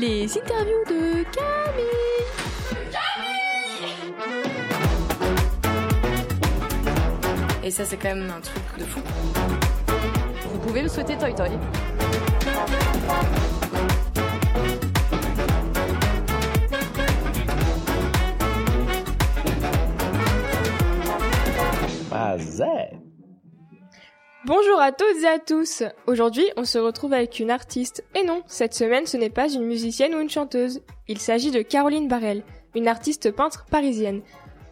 les interviews de Camille. Et ça, c'est quand même un truc de fou. Vous pouvez me souhaiter Toy Toy. Bonjour à toutes et à tous. Aujourd'hui, on se retrouve avec une artiste. Et non, cette semaine, ce n'est pas une musicienne ou une chanteuse. Il s'agit de Caroline Barrel, une artiste peintre parisienne.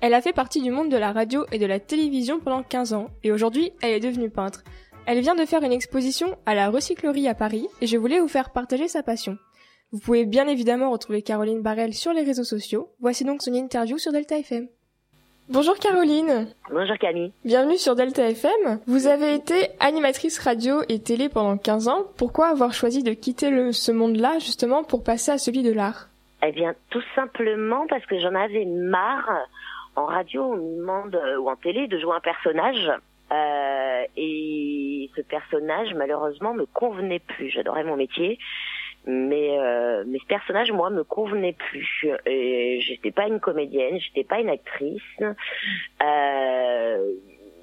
Elle a fait partie du monde de la radio et de la télévision pendant 15 ans, et aujourd'hui, elle est devenue peintre. Elle vient de faire une exposition à la recyclerie à Paris, et je voulais vous faire partager sa passion. Vous pouvez bien évidemment retrouver Caroline Barrel sur les réseaux sociaux. Voici donc son interview sur Delta FM. Bonjour Caroline. Bonjour Camille. Bienvenue sur Delta FM. Vous avez été animatrice radio et télé pendant 15 ans. Pourquoi avoir choisi de quitter le, ce monde-là justement pour passer à celui de l'art? Eh bien tout simplement parce que j'en avais marre. En radio on me demande, euh, ou en télé, de jouer un personnage. Euh, et ce personnage malheureusement me convenait plus. J'adorais mon métier mais euh, mais ce personnage moi me convenait plus. Et j'étais pas une comédienne j'étais pas une actrice. Euh,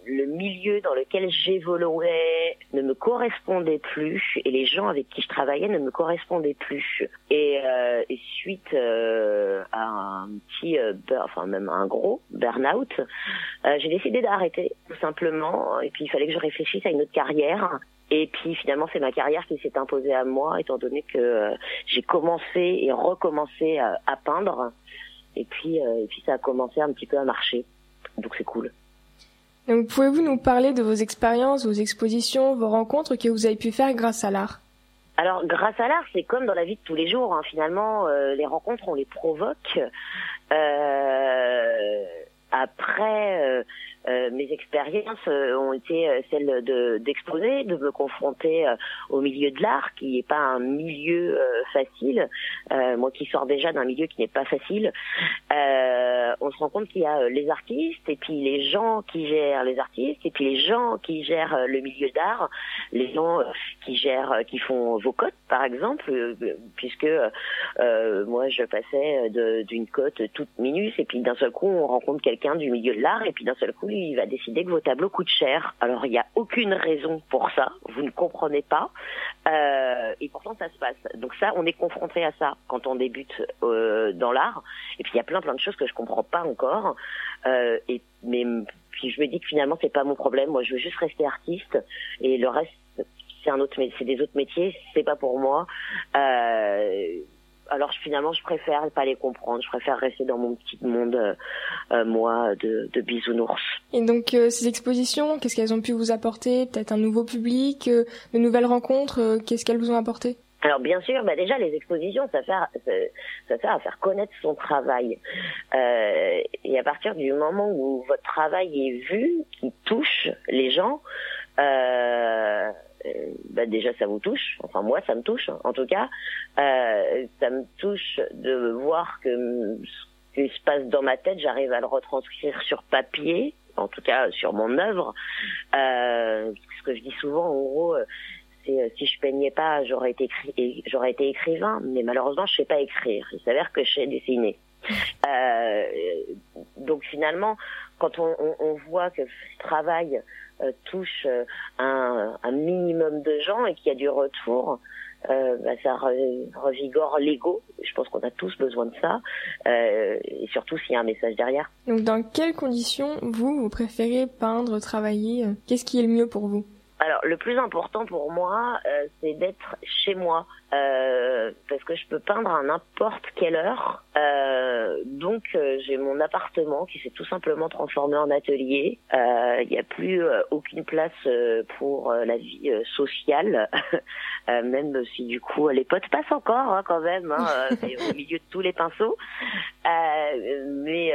le milieu dans lequel j'évoluais ne me correspondait plus et les gens avec qui je travaillais ne me correspondaient plus. Et, euh, et suite euh, à un petit euh, enfin même un gros burn-out euh, j'ai décidé d'arrêter tout simplement. Et puis il fallait que je réfléchisse à une autre carrière et puis finalement, c'est ma carrière qui s'est imposée à moi, étant donné que euh, j'ai commencé et recommencé à, à peindre. Et puis, euh, et puis ça a commencé un petit peu à marcher. Donc c'est cool. Donc pouvez-vous nous parler de vos expériences, vos expositions, vos rencontres que vous avez pu faire grâce à l'art? Alors, grâce à l'art, c'est comme dans la vie de tous les jours. Hein. Finalement, euh, les rencontres, on les provoque. Euh, après, euh, euh, mes expériences euh, ont été celles de d'exposer, de me confronter au milieu de l'art, qui n'est pas un milieu facile. moi, qui sors déjà d'un milieu qui n'est pas facile, on se rend compte qu'il y a les artistes et puis les gens qui gèrent les artistes et puis les gens qui gèrent le milieu d'art, les gens qui gèrent, qui font vos cotes, par exemple, puisque moi, je passais d'une cote toute minus et puis d'un seul coup, on rencontre quelqu'un du milieu de l'art et puis d'un seul coup il va décider que vos tableaux coûtent cher. Alors il n'y a aucune raison pour ça, vous ne comprenez pas euh, et pourtant ça se passe. Donc ça on est confronté à ça quand on débute euh, dans l'art et puis il y a plein plein de choses que je comprends pas encore euh, et mais puis je me dis que finalement c'est pas mon problème. Moi je veux juste rester artiste et le reste c'est un autre c'est des autres métiers c'est pas pour moi. Alors finalement, je préfère pas les comprendre. Je préfère rester dans mon petit monde, euh, euh, moi, de, de, bisounours. Et donc, euh, ces expositions, qu'est-ce qu'elles ont pu vous apporter? Peut-être un nouveau public, de nouvelles rencontres Qu'est-ce qu'elles vous ont apporté? Alors bien sûr, bah déjà les expositions, ça sert, ça sert à faire connaître son travail. Et à partir du moment où votre travail est vu, qui touche les gens, euh, bah déjà ça vous touche. Enfin moi ça me touche en tout cas. Euh, ça me touche de voir que ce qui se passe dans ma tête, j'arrive à le retranscrire sur papier, en tout cas sur mon œuvre. Euh, ce que je dis souvent en gros, c'est euh, si je peignais pas, j'aurais été j'aurais été écrivain, mais malheureusement je sais pas écrire. Il s'avère que je sais dessiner. Euh, donc finalement, quand on, on, on voit que ce travail euh, touche euh, un, un, minimum de gens et qu'il y a du retour, euh, bah, ça revigore l'ego. Je pense qu'on a tous besoin de ça, euh, et surtout s'il y a un message derrière. Donc, dans quelles conditions vous vous préférez peindre, travailler? Qu'est-ce qui est le mieux pour vous? Alors, le plus important pour moi, euh, c'est d'être chez moi, euh, parce que je peux peindre à n'importe quelle heure. Euh, donc, euh, j'ai mon appartement qui s'est tout simplement transformé en atelier. Il n'y a plus aucune place pour la vie sociale, même si du coup les potes passent encore hein, quand même, hein, au milieu de tous les pinceaux. mais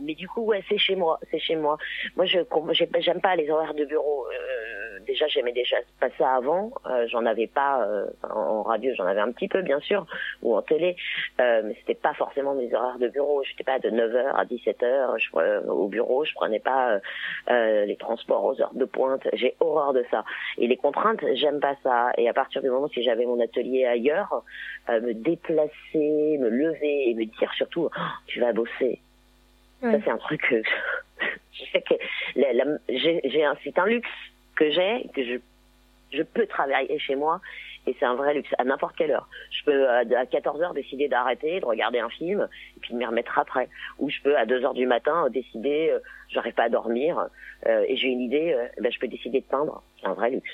mais du coup ouais c'est chez moi c'est chez moi moi je j'aime pas les horaires de bureau euh, déjà j'aimais déjà pas ça avant. j'en avais pas en radio, j'en avais un petit peu bien sûr, ou en télé, mais c'était pas forcément mes horaires de bureau. J'étais pas de 9h à 17h je, au bureau, je prenais pas les transports aux heures de pointe. J'ai horreur de ça. Et les contraintes, j'aime pas ça. Et à partir du moment si j'avais mon atelier ailleurs, me déplacer, me lever et me dire surtout, oh, tu vas bosser. Ça c'est un truc que je sais que j'ai un c'est un luxe que j'ai que je je peux travailler chez moi et c'est un vrai luxe à n'importe quelle heure. Je peux à 14 heures décider d'arrêter, de regarder un film et puis de m'y remettre après. Ou je peux à 2 heures du matin décider, euh, j'arrive pas à dormir euh, et j'ai une idée, euh, ben, je peux décider de peindre. C'est un vrai luxe.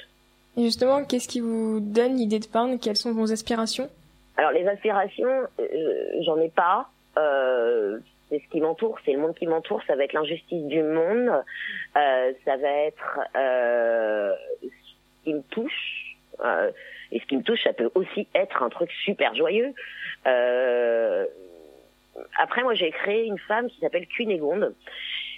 Et justement, qu'est-ce qui vous donne l'idée de peindre? Quelles sont vos aspirations? Alors les aspirations, j'en ai pas. C'est ce qui m'entoure, c'est le monde qui m'entoure. Ça va être l'injustice du monde. ça va être ce qui me touche. Et ce qui me touche, ça peut aussi être un truc super joyeux. Euh, après, moi, j'ai créé une femme qui s'appelle Cunégonde.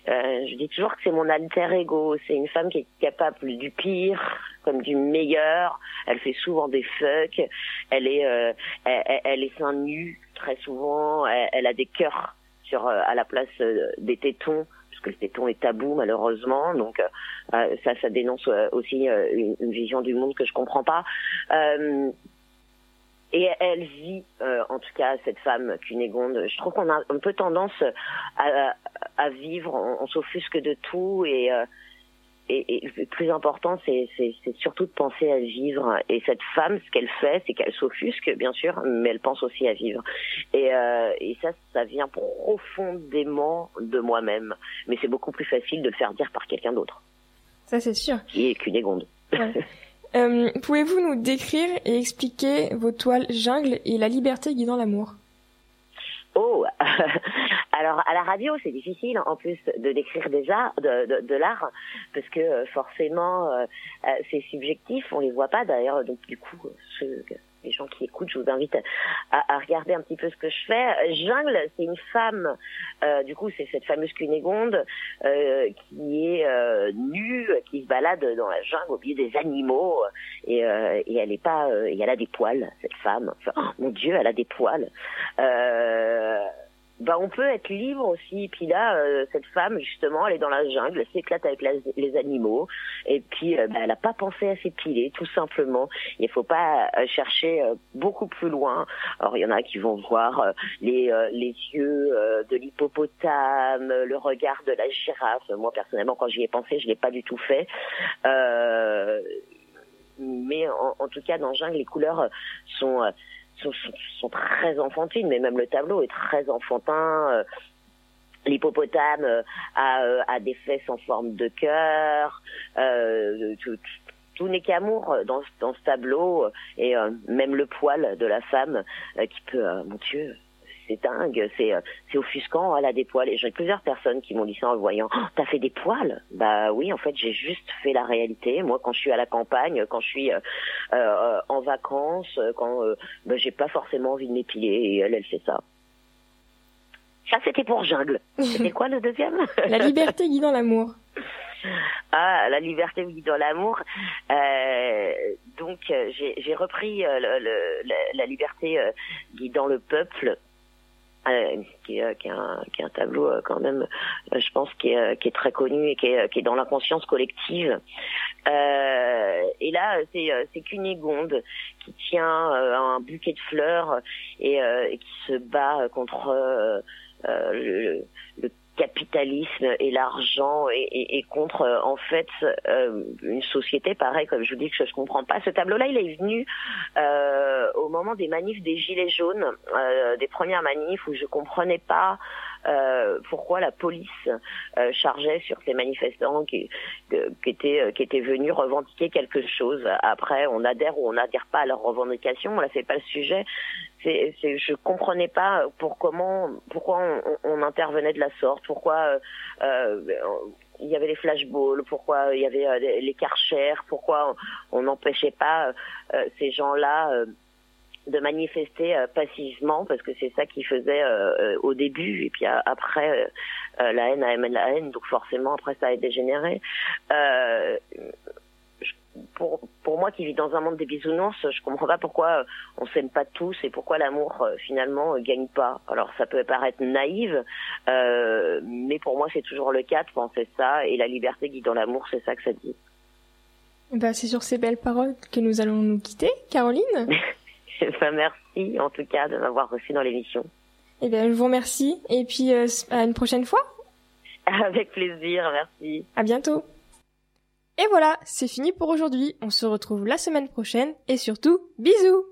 Euh, je dis toujours que c'est mon alter ego. C'est une femme qui est capable du pire comme du meilleur. Elle fait souvent des fucks. Elle est, euh, elle, est seins nus très souvent. Elle a des cœurs sur à la place des tétons que le téton est tabou malheureusement. Donc euh, euh, ça, ça dénonce euh, aussi une, vision du monde que je comprends pas. et elle vit, en tout cas, cette femme Cunégonde. Je trouve qu'on a un peu tendance à, à vivre, on, on s'offusque de tout et et, et, le plus important, c'est surtout de penser à vivre. Et cette femme, ce qu'elle fait, c'est qu'elle s'offusque, bien sûr, mais elle pense aussi à vivre. Et, euh, et ça, ça vient profondément de moi-même. Mais c'est beaucoup plus facile de le faire dire par quelqu'un d'autre. Ça, c'est sûr. Qui est Cunégonde. Ouais. euh, Pouvez-vous nous décrire et expliquer vos toiles jungle et la liberté guidant l'amour? Oh, alors à la radio c'est difficile en plus de décrire des arts, de, de, de l'art parce que euh, forcément euh, euh, c'est subjectif, on les voit pas d'ailleurs donc du coup les gens qui écoutent, je vous invite à, à, regarder un petit peu ce que je fais. Jungle, c'est une femme, euh, du coup, c'est cette fameuse Cunégonde euh, qui est euh, nue, qui se balade dans la jungle au milieu des animaux, et, et elle est pas, et elle a des poils, cette femme. Enfin, oh, mon Dieu, elle a des poils. Euh, bah on peut être libre aussi. Puis là, euh, cette femme justement, elle est dans la jungle, elle s'éclate avec les animaux, et puis euh, bah, elle n'a pas pensé à s'épiler, tout simplement. Il faut pas euh, chercher beaucoup plus loin. Alors il y en a qui vont voir les les yeux de l'hippopotame, le regard de la girafe. Moi personnellement, quand j'y ai pensé, je l'ai pas du tout fait. En, tout cas, dans jungle, les couleurs sont sont, sont, très enfantines, mais même le tableau est très enfantin. Euh, l'hippopotame euh, a, euh, des fesses en forme de cœur. tout, tout n'est qu'amour dans, dans ce tableau et même le poil de la femme qui peut, mon Dieu, c'est dingue, c'est euh, c'est offusquant, elle a des poils. Et j'ai plusieurs personnes qui m'ont dit ça en le voyant. Oh, T'as fait des poils? Bah oui, en fait, j'ai juste fait la réalité. Moi, quand je suis à la campagne, quand je suis euh, euh en vacances, quand euh, bah, j'ai pas forcément envie de m'épiler, et elle, elle fait ça. Ça, c'était pour jungle. C'était quoi le deuxième? La liberté guidant l'amour. Ah, la liberté guidant l'amour. Euh, donc, j'ai repris le, le, la, liberté guidant le peuple euh, qui, est, qui, est un, qui, est un, tableau euh, quand même, euh, je pense, qui est, qui est très connu et qui est, qui est dans l'inconscience collective. Euh, et là, c'est, c'est Cunégonde qui tient un bouquet de fleurs et, et qui se bat contre le, le capitalisme et l'argent et, et, contre euh, en fait euh, une société pareil comme je vous dis que je ne comprends pas ce tableau là il est venu euh, au moment des manifs des gilets jaunes euh, des premières manifs où je comprenais pas euh, pourquoi la police euh, chargeait sur ces manifestants qui, qui étaient qui étaient venus revendiquer quelque chose. Après, on adhère ou on n'adhère pas à leurs revendications. Là, c'est pas le sujet. C'est, c'est, je comprenais pas pour comment, pourquoi on, intervenait de la sorte, pourquoi euh, il y avait les flashballs, pourquoi il y avait les karchers, pourquoi on n'empêchait pas ces gens-là de manifester euh, passivement parce que c'est ça qui faisait euh, euh, au début et puis après la haine a la haine donc forcément après ça a dégénéré pour pour moi qui vis dans un monde des bisounours, je comprends pas pourquoi on s'aime pas tous et pourquoi l'amour finalement gagne pas. Alors ça peut paraître naïve, mais pour moi c'est toujours le cas de penser ça et la liberté guidant l'amour, c'est ça que ça dit. Bah, c'est sur ces belles paroles que nous allons nous quitter, Caroline. bah, merci en tout cas de m'avoir reçu dans l'émission. Eh bien, je vous remercie et puis euh, à une prochaine fois. Avec plaisir, merci. À bientôt. Et voilà, c'est fini pour aujourd'hui. On se retrouve la semaine prochaine et surtout, bisous